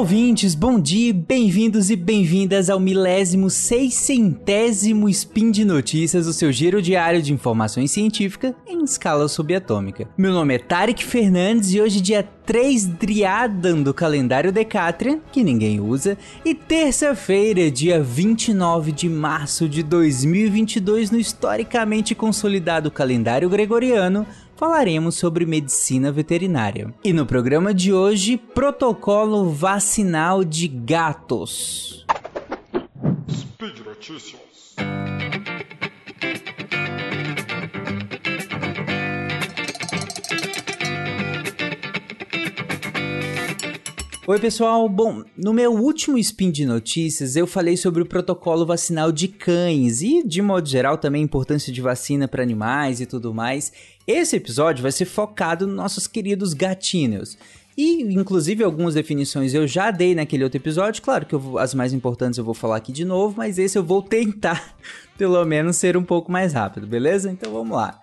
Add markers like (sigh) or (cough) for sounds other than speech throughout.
ouvintes, bom dia, bem-vindos e bem-vindas ao milésimo seiscentésimo Spin de Notícias, o seu giro diário de informações científicas em escala subatômica. Meu nome é Tarek Fernandes e hoje dia 3 Driadan do calendário Decatrian, que ninguém usa, e terça-feira, dia 29 de março de 2022 no historicamente consolidado calendário gregoriano, falaremos sobre medicina veterinária. E no programa de hoje, protocolo vacinal de gatos. Speed Notícias. Oi, pessoal. Bom, no meu último spin de notícias, eu falei sobre o protocolo vacinal de cães e, de modo geral, também a importância de vacina para animais e tudo mais. Esse episódio vai ser focado nos nossos queridos gatinhos. E, inclusive, algumas definições eu já dei naquele outro episódio. Claro que as mais importantes eu vou falar aqui de novo, mas esse eu vou tentar, (laughs) pelo menos, ser um pouco mais rápido, beleza? Então vamos lá.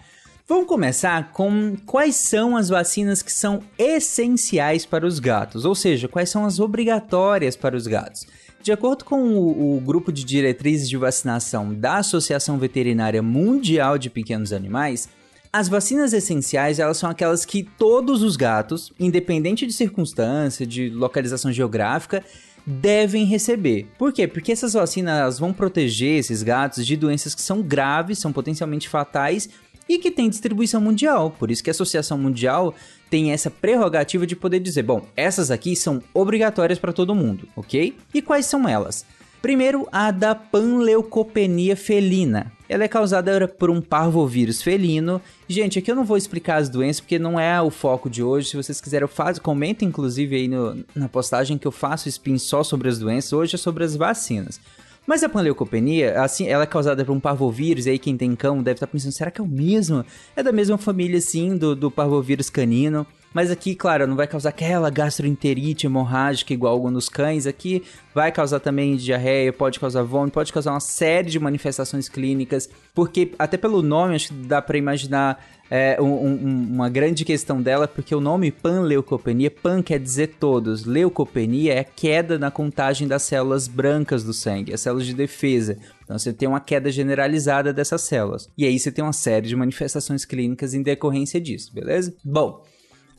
Vamos começar com quais são as vacinas que são essenciais para os gatos, ou seja, quais são as obrigatórias para os gatos. De acordo com o, o, grupo de diretrizes de vacinação da Associação Veterinária Mundial de Pequenos Animais, as vacinas essenciais elas são aquelas que todos os gatos, independente de circunstância, de localização geográfica, devem receber. Por quê? Porque essas vacinas vão proteger esses gatos de doenças que são graves, são potencialmente fatais e que tem distribuição mundial. Por isso que a Associação Mundial tem essa prerrogativa de poder dizer, bom, essas aqui são obrigatórias para todo mundo, ok? E quais são elas? Primeiro, a da panleucopenia felina. Ela é causada por um parvovírus felino. Gente, aqui eu não vou explicar as doenças porque não é o foco de hoje. Se vocês quiserem, eu faço, comenta inclusive aí no, na postagem que eu faço spin só sobre as doenças. Hoje é sobre as vacinas. Mas a panleucopenia, assim, ela é causada por um parvovírus, e aí quem tem cão deve estar pensando, será que é o mesmo? É da mesma família, sim, do, do parvovírus canino. Mas aqui, claro, não vai causar aquela gastroenterite hemorrágica igual nos cães. Aqui vai causar também diarreia, pode causar vômito, pode causar uma série de manifestações clínicas. Porque, até pelo nome, acho que dá para imaginar é, um, um, uma grande questão dela, porque o nome panleucopenia, pan quer dizer todos, leucopenia é queda na contagem das células brancas do sangue, as células de defesa. Então você tem uma queda generalizada dessas células. E aí você tem uma série de manifestações clínicas em decorrência disso, beleza? Bom,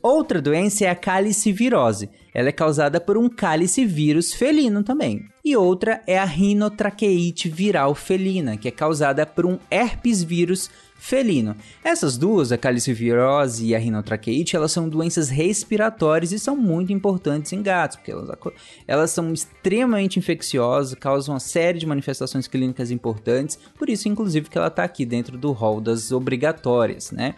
Outra doença é a calicivirose. Ela é causada por um calicivírus felino também. E outra é a rinotraqueite viral felina, que é causada por um herpes vírus felino. Essas duas, a calicivirose e a rinotraqueite, elas são doenças respiratórias e são muito importantes em gatos, porque elas, elas são extremamente infecciosas, causam uma série de manifestações clínicas importantes, por isso, inclusive, que ela está aqui dentro do rol das obrigatórias, né?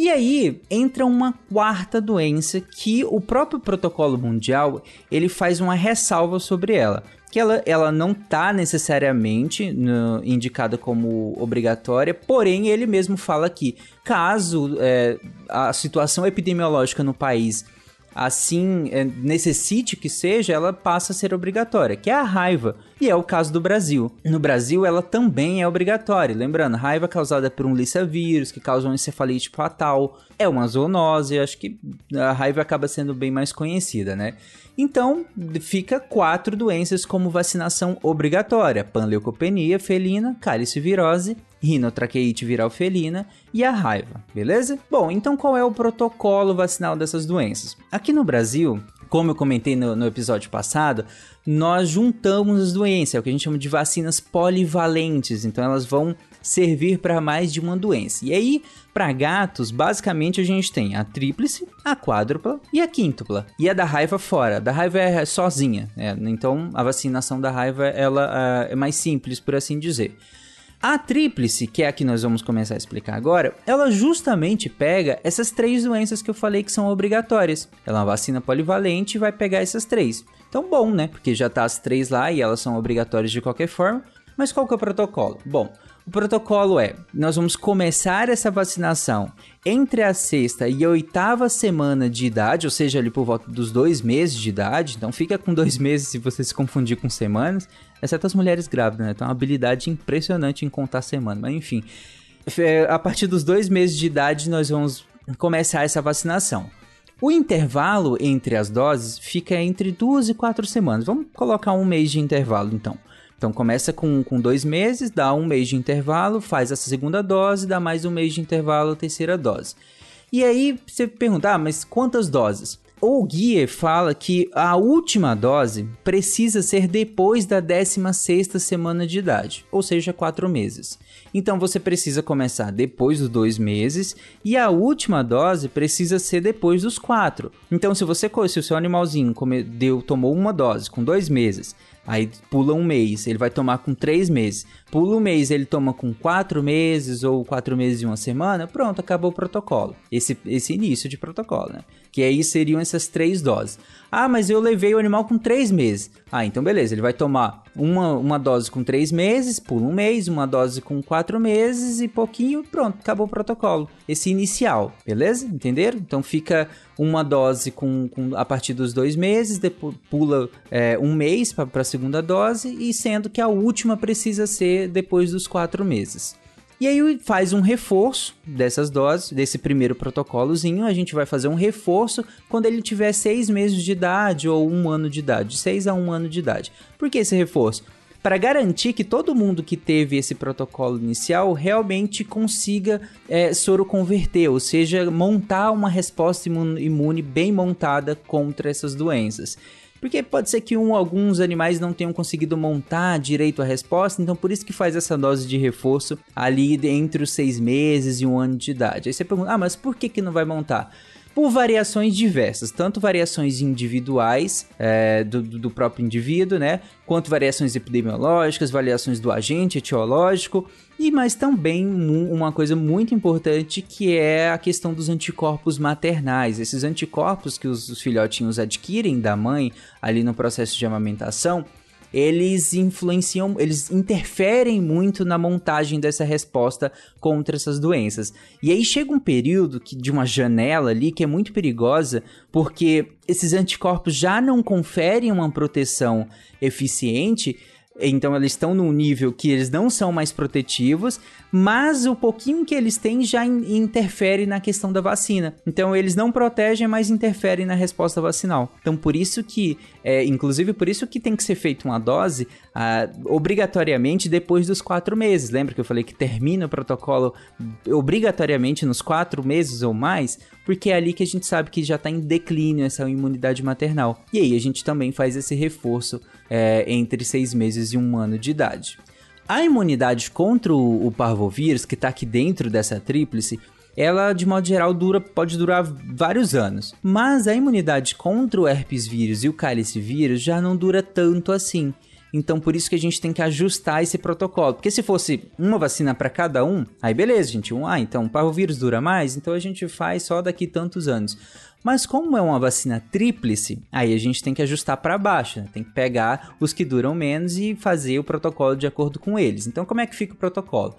E aí entra uma quarta doença que o próprio protocolo mundial ele faz uma ressalva sobre ela. Que ela, ela não está necessariamente no, indicada como obrigatória, porém ele mesmo fala que caso é, a situação epidemiológica no país assim é, necessite que seja, ela passa a ser obrigatória, que é a raiva. E é o caso do Brasil. No Brasil, ela também é obrigatória. Lembrando, raiva causada por um vírus que causa uma encefalite fatal, é uma zoonose, acho que a raiva acaba sendo bem mais conhecida, né? Então, fica quatro doenças como vacinação obrigatória: panleucopenia felina, calicivirose, rinotraqueite viral felina e a raiva, beleza? Bom, então qual é o protocolo vacinal dessas doenças? Aqui no Brasil, como eu comentei no, no, episódio passado, nós juntamos as doenças, é o que a gente chama de vacinas polivalentes, então elas vão servir para mais de uma doença. E aí, para gatos, basicamente a gente tem a tríplice, a quádrupla e a quíntupla. E a da raiva fora. A da raiva é sozinha, é, então a vacinação da raiva ela é mais simples, por assim dizer. A tríplice, que é a que nós vamos começar a explicar agora, ela justamente pega essas três doenças que eu falei que são obrigatórias. Ela é uma vacina polivalente e vai pegar essas três. Então, bom, né? Porque já tá as três lá e elas são obrigatórias de qualquer forma. Mas qual que é o protocolo? Bom, o protocolo é: nós vamos começar essa vacinação entre a sexta e a oitava semana de idade, ou seja, ali por volta dos dois meses de idade. Então fica com dois meses se você se confundir com semanas, exceto as mulheres grávidas, né? Tem uma habilidade impressionante em contar semana, mas enfim. A partir dos dois meses de idade, nós vamos começar essa vacinação. O intervalo entre as doses fica entre duas e quatro semanas. Vamos colocar um mês de intervalo, então. Então começa com, com dois meses, dá um mês de intervalo, faz essa segunda dose, dá mais um mês de intervalo, terceira dose. E aí você pergunta, ah, mas quantas doses? O guia fala que a última dose precisa ser depois da 16ª semana de idade, ou seja, quatro meses. Então você precisa começar depois dos dois meses e a última dose precisa ser depois dos quatro. Então se você se o seu animalzinho deu, tomou uma dose com dois meses Aí pula um mês, ele vai tomar com três meses. Pula um mês, ele toma com quatro meses ou quatro meses e uma semana. Pronto, acabou o protocolo. Esse, esse início de protocolo, né? Que aí seriam essas três doses. Ah, mas eu levei o animal com três meses. Ah, então beleza, ele vai tomar uma, uma dose com três meses, pula um mês, uma dose com quatro meses e pouquinho, pronto, acabou o protocolo. Esse inicial, beleza? Entenderam? Então fica uma dose com, com a partir dos dois meses, depois pula é, um mês para a segunda dose, e sendo que a última precisa ser depois dos quatro meses. E aí faz um reforço dessas doses, desse primeiro protocolozinho. A gente vai fazer um reforço quando ele tiver seis meses de idade ou um ano de idade, de seis a um ano de idade. Por que esse reforço? Para garantir que todo mundo que teve esse protocolo inicial realmente consiga é, soro converter, ou seja, montar uma resposta imune bem montada contra essas doenças. Porque pode ser que um, alguns animais não tenham conseguido montar direito a resposta, então por isso que faz essa dose de reforço ali entre os seis meses e um ano de idade. Aí você pergunta, ah, mas por que, que não vai montar? Por variações diversas, tanto variações individuais é, do, do, próprio indivíduo, né, quanto variações epidemiológicas, variações do agente etiológico e mais também uma coisa muito importante que é a questão dos anticorpos maternais. Esses anticorpos que os, os filhotinhos adquirem da mãe ali no processo de amamentação, eles influenciam, eles interferem muito na montagem dessa resposta contra essas doenças. E aí chega um período que, de uma janela ali que é muito perigosa, porque esses anticorpos já não conferem uma proteção eficiente então eles estão num nível que eles não são mais protetivos, mas o pouquinho que eles têm já in interfere na questão da vacina. Então eles não protegem, mas interferem na resposta vacinal. Então por isso que, é, inclusive por isso que tem que ser feita uma dose ah, obrigatoriamente depois dos quatro meses. Lembra que eu falei que termina o protocolo obrigatoriamente nos quatro meses ou mais? Porque é ali que a gente sabe que já está em declínio essa imunidade maternal. E aí a gente também faz esse reforço é, entre seis meses e um ano de idade. A imunidade contra o, o parvovírus, que está aqui dentro dessa tríplice, ela de modo geral dura, pode durar vários anos. Mas a imunidade contra o herpes vírus e o cálice vírus já não dura tanto assim. Então por isso que a gente tem que ajustar esse protocolo. Porque se fosse uma vacina para cada um, aí beleza, gente. Um, ah, então o parvovírus dura mais, então a gente faz só daqui tantos anos. Mas como é uma vacina tríplice, aí a gente tem que ajustar para baixo, né? tem que pegar os que duram menos e fazer o protocolo de acordo com eles. Então como é que fica o protocolo?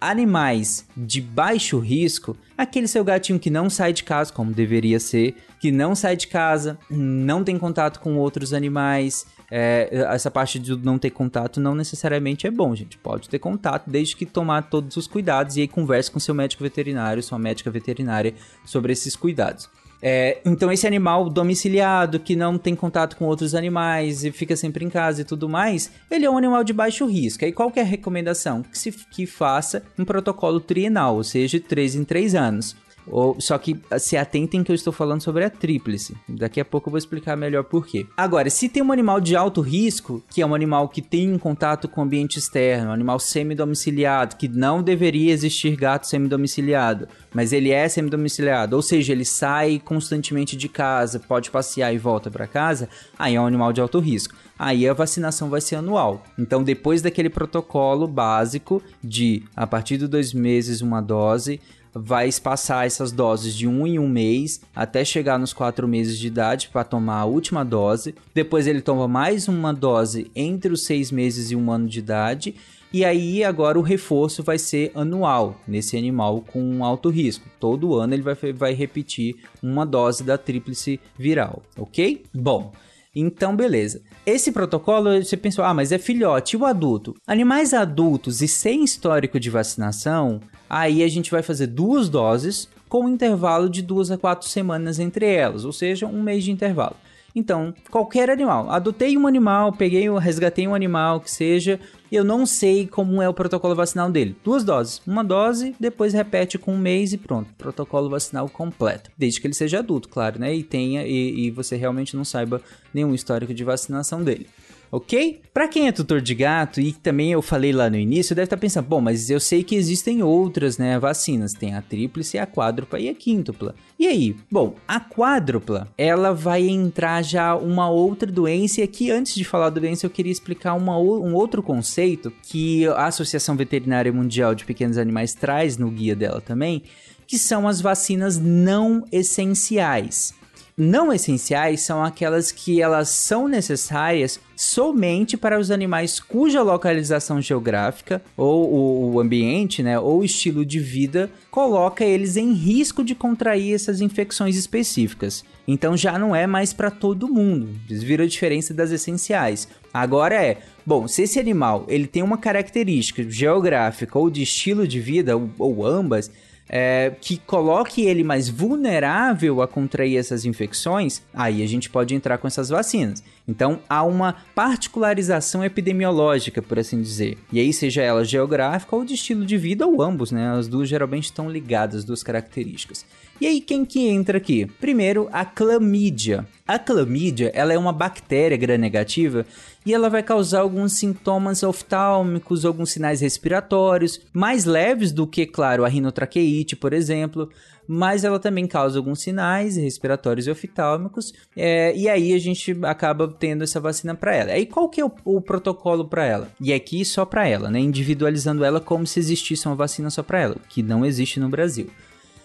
Animais de baixo risco, aquele seu gatinho que não sai de casa, como deveria ser, que não sai de casa, não tem contato com outros animais, é, essa parte de não ter contato não necessariamente é bom, gente. Pode ter contato desde que tomar todos os cuidados e aí converse com seu médico veterinário, sua médica veterinária sobre esses cuidados. É, então, esse animal domiciliado, que não tem contato com outros animais e fica sempre em casa e tudo mais, ele é um animal de baixo risco. E qual é recomendação? Que se que faça um protocolo trienal, ou seja, de 3 em 3 anos. Ou, só que se atentem que eu estou falando sobre a tríplice. Daqui a pouco eu vou explicar melhor por quê. Agora, se tem um animal de alto risco, que é um animal que tem contato com o ambiente externo, um animal semi-domiciliado, que não deveria existir gato semi-domiciliado, mas ele é semi-domiciliado, ou seja, ele sai constantemente de casa, pode passear e volta para casa, aí é um animal de alto risco aí a vacinação vai ser anual. Então, depois daquele protocolo básico de a partir de dois meses uma dose, vai espaçar essas doses de um em um mês até chegar nos quatro meses de idade para tomar a última dose. Depois ele toma mais uma dose entre os seis meses e um ano de idade. E aí agora o reforço vai ser anual nesse animal com alto risco. Todo ano ele vai, vai repetir uma dose da tríplice viral, ok? Bom, então, beleza. Esse protocolo, você pensou, ah, mas é filhote, e o adulto? Animais adultos e sem histórico de vacinação, aí a gente vai fazer duas doses com um intervalo de duas a quatro semanas entre elas, ou seja, um mês de intervalo. Então, qualquer animal. Adotei um animal, peguei, resgatei um animal que seja, eu não sei como é o protocolo vacinal dele. Duas doses. Uma dose, depois repete com um mês e pronto. Protocolo vacinal completo. Desde que ele seja adulto, claro, né? E tenha, e, e você realmente não saiba nenhum histórico de vacinação dele ok? Para quem é tutor de gato e também eu falei lá no início, deve estar tá pensando, bom, mas eu sei que existem outras, né, vacinas, tem a tríplice, a quádrupla e a quíntupla. E aí? Bom, a quádrupla, ela vai entrar já uma outra doença e aqui antes de falar da doença eu queria explicar uma, um outro conceito que a Associação Veterinária Mundial de Pequenos Animais traz no guia dela também, que são as vacinas não essenciais não essenciais são aquelas que elas são necessárias somente para os animais cuja localização geográfica ou o ambiente, né, ou estilo de vida coloca eles em risco de contrair essas infecções específicas. Então já não é mais para todo mundo. Viram a diferença das essenciais. Agora é, bom, se esse animal ele tem uma característica geográfica ou de estilo de vida ou, ou ambas, é, que coloque ele mais vulnerável a contrair essas infecções, aí a gente pode entrar com essas vacinas. Então há uma particularização epidemiológica, por assim dizer. E aí, seja ela geográfica ou de estilo de vida, ou ambos, né? As duas geralmente estão ligadas, as duas características. E aí, quem que entra aqui? Primeiro, a clamídia. A clamídia, ela é uma bactéria gram-negativa e ela vai causar alguns sintomas oftálmicos, alguns sinais respiratórios, mais leves do que, claro, a rinotraqueite, por exemplo, mas ela também causa alguns sinais respiratórios e oftálmicos, é, e aí a gente acaba tendo essa vacina para ela. Aí qual que é o, o protocolo para ela? E aqui só para ela, né? Individualizando ela como se existisse uma vacina só para ela, que não existe no Brasil.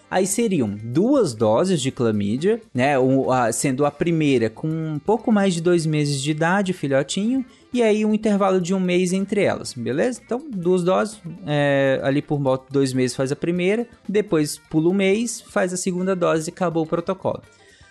Aí seriam duas doses de clamídia, né? Sendo a primeira com um pouco mais de dois meses de idade, filhotinho, e aí um intervalo de um mês entre elas, beleza? Então, duas doses, é, ali por volta de dois meses faz a primeira, depois pula um mês, faz a segunda dose e acabou o protocolo.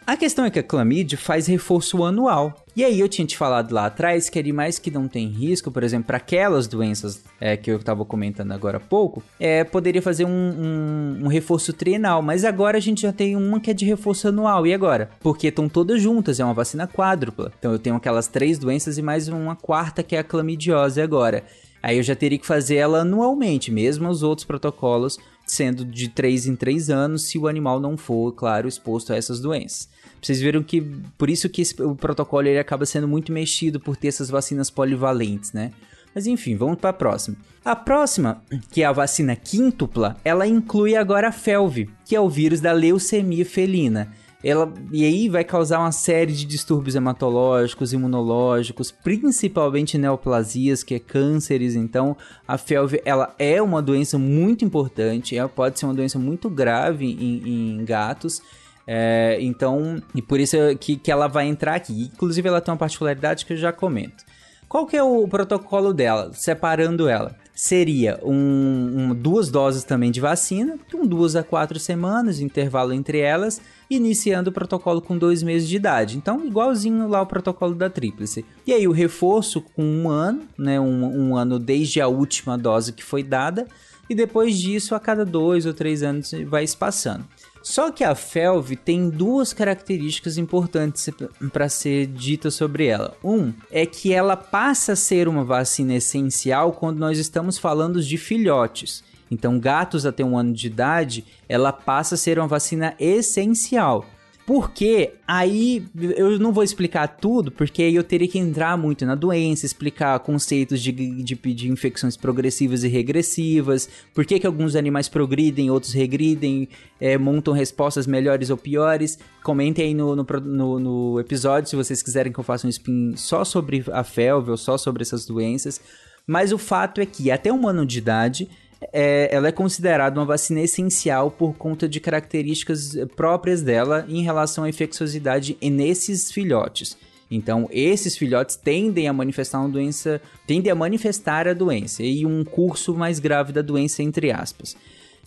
A questão é que a clamídia faz reforço anual. E aí eu tinha te falado lá atrás que animais que não têm risco, por exemplo, para aquelas doenças é, que eu estava comentando agora há pouco, é, poderia fazer um, um, um, reforço trienal. Mas agora a gente já tem uma que é de reforço anual. E agora? Porque estão todas juntas, é uma vacina quádrupla. Então eu tenho aquelas três doenças e mais uma quarta que é a clamidiose agora. Aí eu já teria que fazer ela anualmente, mesmo os outros protocolos sendo de 3 em 3 anos, se o animal não for, claro, exposto a essas doenças. Vocês viram que por isso que esse, o protocolo ele acaba sendo muito mexido por ter essas vacinas polivalentes, né? Mas enfim, vamos para a próxima. A próxima, que é a vacina quíntupla, ela inclui agora a FeLV, que é o vírus da leucemia felina. Ela, e aí vai causar uma série de distúrbios hematológicos, imunológicos, principalmente neoplasias, que é cânceres. Então, a FeLV ela é uma doença muito importante, ela pode ser uma doença muito grave em, em gatos. É, então, e por isso que, que ela vai entrar aqui. Inclusive, ela tem uma particularidade que eu já comento. Qual que é o protocolo dela, separando ela? Seria um, um, duas doses também de vacina, com duas a quatro semanas, intervalo entre elas, iniciando o protocolo com dois meses de idade. Então, igualzinho lá o protocolo da tríplice. E aí, o reforço com um ano, né? Um, um ano desde a última dose que foi dada, e depois disso, a cada dois ou três anos vai espaçando. Só que a Felv tem duas características importantes para ser dita sobre ela. Um é que ela passa a ser uma vacina essencial quando nós estamos falando de filhotes. Então, gatos até um ano de idade, ela passa a ser uma vacina essencial. Porque aí eu não vou explicar tudo, porque aí eu teria que entrar muito na doença, explicar conceitos de, de, de infecções progressivas e regressivas, por que, que alguns animais progridem, outros regridem, é, montam respostas melhores ou piores. Comentem aí no, no, no, no, episódio se vocês quiserem que eu faça um spin só sobre a felve ou só sobre essas doenças. Mas o fato é que até um ano de idade é, ela é considerada uma vacina essencial por conta de características próprias dela em relação à infecciosidade nesses filhotes. Então, esses filhotes tendem a manifestar uma doença, tendem a manifestar a doença e um curso mais grave da doença, entre aspas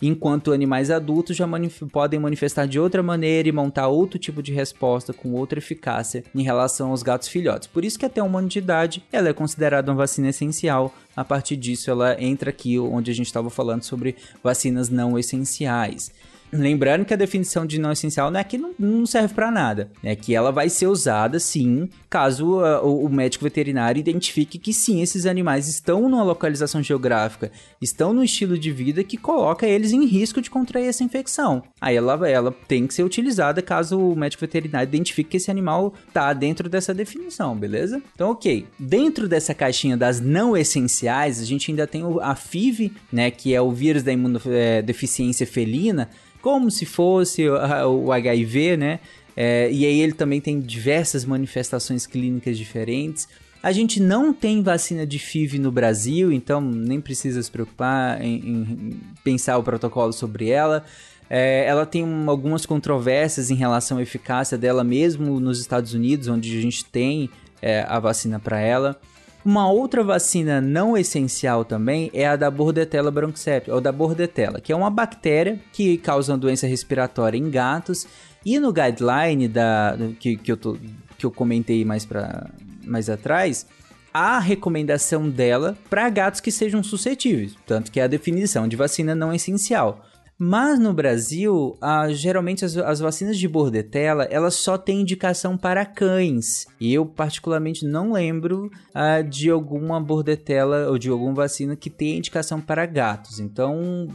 enquanto animais adultos já manif podem manifestar de outra maneira e montar outro tipo de resposta com outra eficácia em relação aos gatos filhotes. Por isso que até um ano de idade ela é considerada uma vacina essencial. A partir disso ela entra aqui onde a gente estava falando sobre vacinas não essenciais. Lembrando que a definição de não essencial não é que não, não serve para nada, é que ela vai ser usada sim, caso uh, o, o médico veterinário identifique que sim, esses animais estão numa localização geográfica, estão no estilo de vida que coloca eles em risco de contrair essa infecção. Aí ela, ela tem que ser utilizada caso o médico veterinário identifique que esse animal tá dentro dessa definição, beleza? Então, ok. Dentro dessa caixinha das não essenciais, a gente ainda tem a FIV, né, que é o vírus da imunodeficiência felina, como se fosse o HIV, né? É, e aí ele também tem diversas manifestações clínicas diferentes. A gente não tem vacina de FIV no Brasil, então nem precisa se preocupar em, em pensar o protocolo sobre ela. É, ela tem um, algumas controvérsias em relação à eficácia dela, mesmo nos Estados Unidos, onde a gente tem é, a vacina para ela. Uma outra vacina não essencial também é a da Bordetella bronchoseptic, ou da Bordetella, que é uma bactéria que causa doença respiratória em gatos. E no guideline da, que, que, eu, tô, que eu comentei mais, pra, mais atrás, a recomendação dela para gatos que sejam suscetíveis, tanto que é a definição de vacina não essencial. Mas no Brasil, ah, geralmente as, as, vacinas de bordetela, elas só têm indicação para cães. E eu particularmente não lembro ah, de alguma bordetela ou de alguma vacina que tenha indicação para gatos. Então,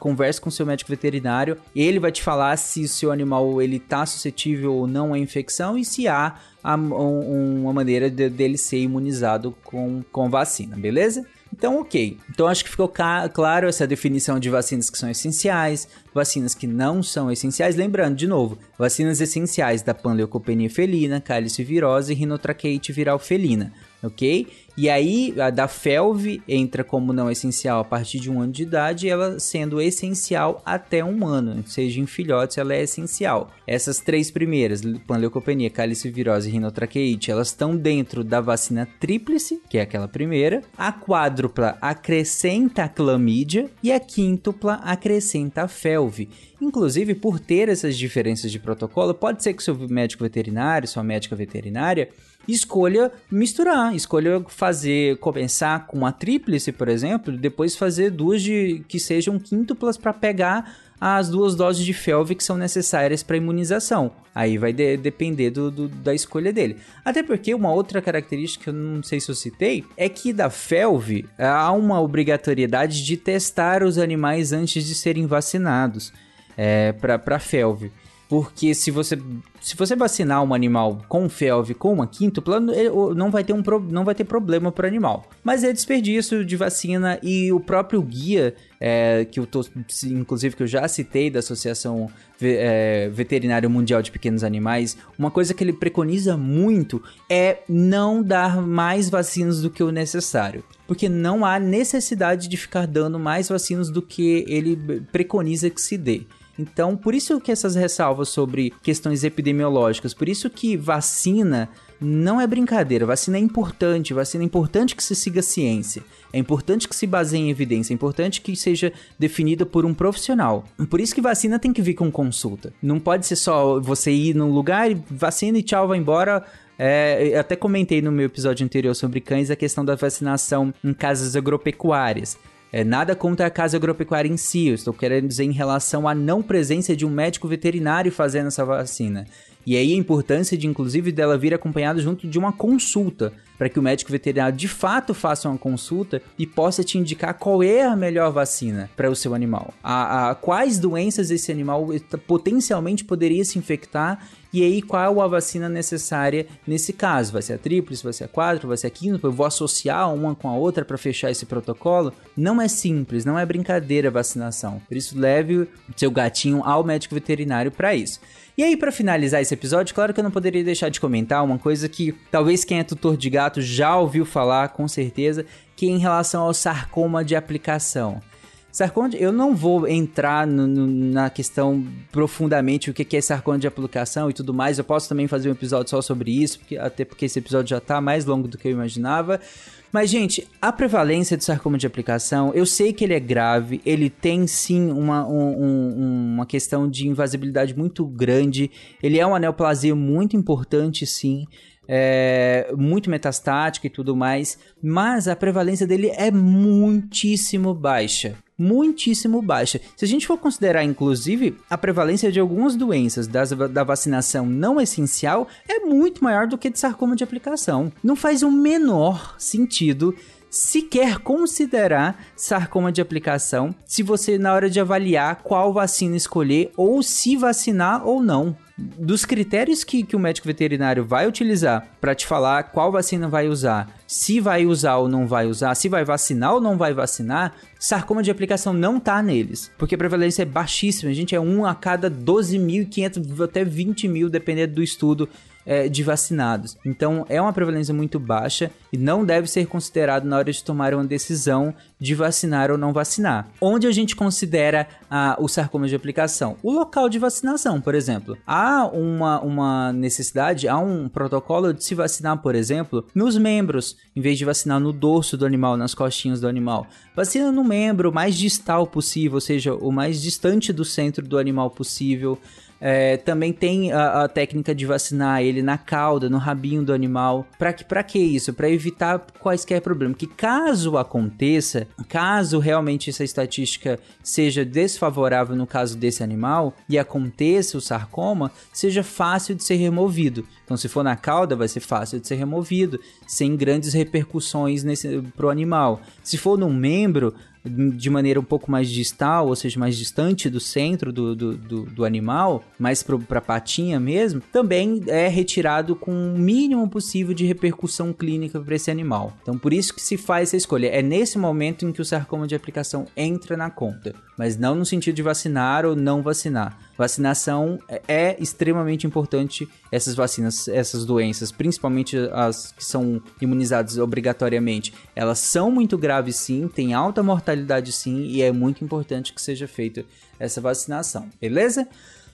converse com seu médico veterinário, ele vai te falar se o seu animal ele tá suscetível ou não à infecção e se há um, uma maneira de, dele ser imunizado com, com vacina, beleza? Então, ok. Então, acho que ficou claro essa definição de vacinas que são essenciais, vacinas que não são essenciais. Lembrando, de novo, vacinas essenciais da panleucopenia felina, cálice virose e rinotraqueite viral felina ok? E aí a da FeLV entra como não essencial a partir de um ano de idade, ela sendo essencial até um ano, seja em filhotes ela é essencial. Essas três primeiras, panleucopenia, calicivirose e rinotraqueite, elas estão dentro da vacina tríplice, que é aquela primeira. A quádrupla acrescenta a clamídia e a quíntupla acrescenta a FeLV. Inclusive, por ter essas diferenças de protocolo, pode ser que seu médico veterinário, sua médica veterinária, escolha misturar, escolha fazer, começar com a tríplice, por exemplo, depois fazer duas de que sejam quíntuplas para pegar as duas doses de felv que são necessárias para imunização. Aí vai de, depender do, do, da escolha dele. Até porque uma outra característica que eu não sei se eu citei é que da felv há uma obrigatoriedade de testar os animais antes de serem vacinados é, para felv. Porque se você, se você vacinar um animal com felv com uma quíntupla, não vai ter, um, não vai ter problema para o animal. Mas é desperdício de vacina e o próprio guia, é, que eu tô, inclusive que eu já citei da Associação é, Veterinária Mundial de Pequenos Animais, uma coisa que ele preconiza muito é não dar mais vacinas do que o necessário. Porque não há necessidade de ficar dando mais vacinas do que ele preconiza que se dê. Então, por isso que essas ressalvas sobre questões epidemiológicas, por isso que vacina não é brincadeira, vacina é importante, vacina é importante que se siga a ciência, é importante que se baseie em evidência, é importante que seja definida por um profissional. Por isso que vacina tem que vir com consulta. Não pode ser só você ir num lugar, vacina e tchau, vai embora. É, até comentei no meu episódio anterior sobre cães a questão da vacinação em casas agropecuárias. É, nada contra a casa agropecuária em si, eu estou querendo dizer em relação à não presença de um médico veterinário fazendo essa vacina. E aí a importância de, inclusive, dela vir acompanhada junto de uma consulta, para que o médico veterinário de fato faça uma consulta e possa te indicar qual é a melhor vacina para o seu animal. A, a, quais doenças esse animal potencialmente poderia se infectar e aí, qual a vacina necessária nesse caso? Vai ser a tríplice, vai ser a quádrupla, vai ser a quíntuple? Eu vou associar uma com a outra para fechar esse protocolo? Não é simples, não é brincadeira a vacinação. Por isso, leve seu gatinho ao médico veterinário para isso. E aí, para finalizar esse episódio, claro que eu não poderia deixar de comentar uma coisa que talvez quem é tutor de gato já ouviu falar, com certeza, que é em relação ao sarcoma de aplicação. Sarcoma, eu não vou entrar no, no, na questão profundamente o que é sarcoma de aplicação e tudo mais. Eu posso também fazer um episódio só sobre isso, porque, até porque esse episódio já está mais longo do que eu imaginava. Mas, gente, a prevalência de sarcoma de aplicação, eu sei que ele é grave, ele tem sim uma, um, uma questão de invasibilidade muito grande, ele é uma neoplasia muito importante, sim. É, muito metastática e tudo mais, mas a prevalência dele é muitíssimo baixa muitíssimo baixa. Se a gente for considerar, inclusive, a prevalência de algumas doenças das, da vacinação não essencial, é muito maior do que de sarcoma de aplicação. Não faz o menor sentido sequer considerar sarcoma de aplicação se você na hora de avaliar qual vacina escolher ou se vacinar ou não. Dos critérios que, que o médico veterinário vai utilizar para te falar qual vacina vai usar, se vai usar ou não vai usar, se vai vacinar ou não vai vacinar, sarcoma de aplicação não tá neles, porque a prevalência é baixíssima. A gente é um a cada 12.500 até 20 mil, dependendo do estudo é, de vacinados. Então é uma prevalência muito baixa e não deve ser considerado na hora de tomar uma decisão de vacinar ou não vacinar. Onde a gente considera ah, o sarcoma de aplicação? O local de vacinação, por exemplo. Há uma, uma necessidade, há um protocolo de se vacinar, por exemplo, nos membros, em vez de vacinar no dorso do animal, nas costinhas do animal. Vacina no membro mais distal possível, ou seja, o mais distante do centro do animal possível. É, também tem a, a, técnica de vacinar ele na cauda, no rabinho do animal. Para que, que isso? Para evitar quaisquer problemas. Que caso aconteça, caso realmente essa estatística seja desfavorável no caso desse animal e aconteça o sarcoma, seja fácil de ser removido. Então, se for na cauda, vai ser fácil de ser removido, sem grandes repercussões para o animal. Se for num membro, de maneira um pouco mais distal, ou seja, mais distante do centro do, do, do, do animal, mais para a patinha mesmo, também é retirado com o mínimo possível de repercussão clínica para esse animal. Então, por isso que se faz essa escolha. É nesse momento em que o sarcoma de aplicação entra na conta, mas não no sentido de vacinar ou não vacinar. Vacinação é extremamente importante essas vacinas, essas doenças, principalmente as que são imunizadas obrigatoriamente. Elas são muito graves sim, têm alta mortalidade sim e é muito importante que seja feita essa vacinação. Beleza?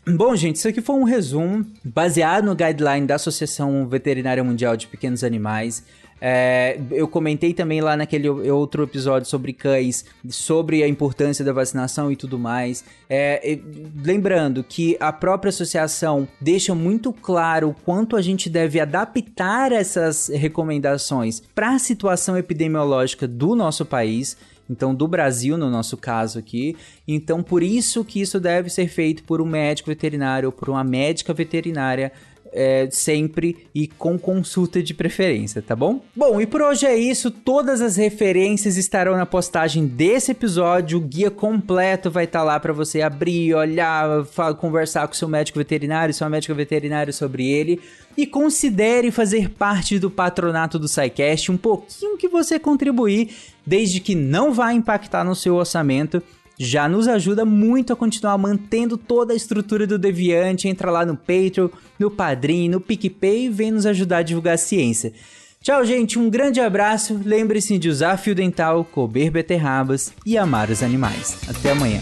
Bom, gente, isso aqui foi um resumo baseado no guideline da Associação Veterinária Mundial de Pequenos Animais. É, eu comentei também lá naquele outro episódio sobre cães, sobre a importância da vacinação e tudo mais. É, lembrando que a própria associação deixa muito claro o quanto a gente deve adaptar essas recomendações para a situação epidemiológica do nosso país então do Brasil no nosso caso aqui. Então por isso que isso deve ser feito por um médico veterinário ou por uma médica veterinária é, sempre e com consulta de preferência, tá bom? Bom, e por hoje é isso. Todas as referências estarão na postagem desse episódio. O guia completo vai estar tá lá para você abrir, olhar, falar, conversar com seu médico veterinário, sua médica veterinária sobre ele. E considere fazer parte do patronato do SciCast, um pouquinho que você contribuir, desde que não vá impactar no seu orçamento já nos ajuda muito a continuar mantendo toda a estrutura do Deviante. Entra lá no Patreon, no Padrim, no PicPay e vem nos ajudar a divulgar a ciência. Tchau, gente. Um grande abraço. Lembre-se de usar fio dental, comer beterrabas e amar os animais. Até amanhã.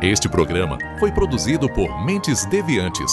Este programa foi produzido por Mentes Deviantes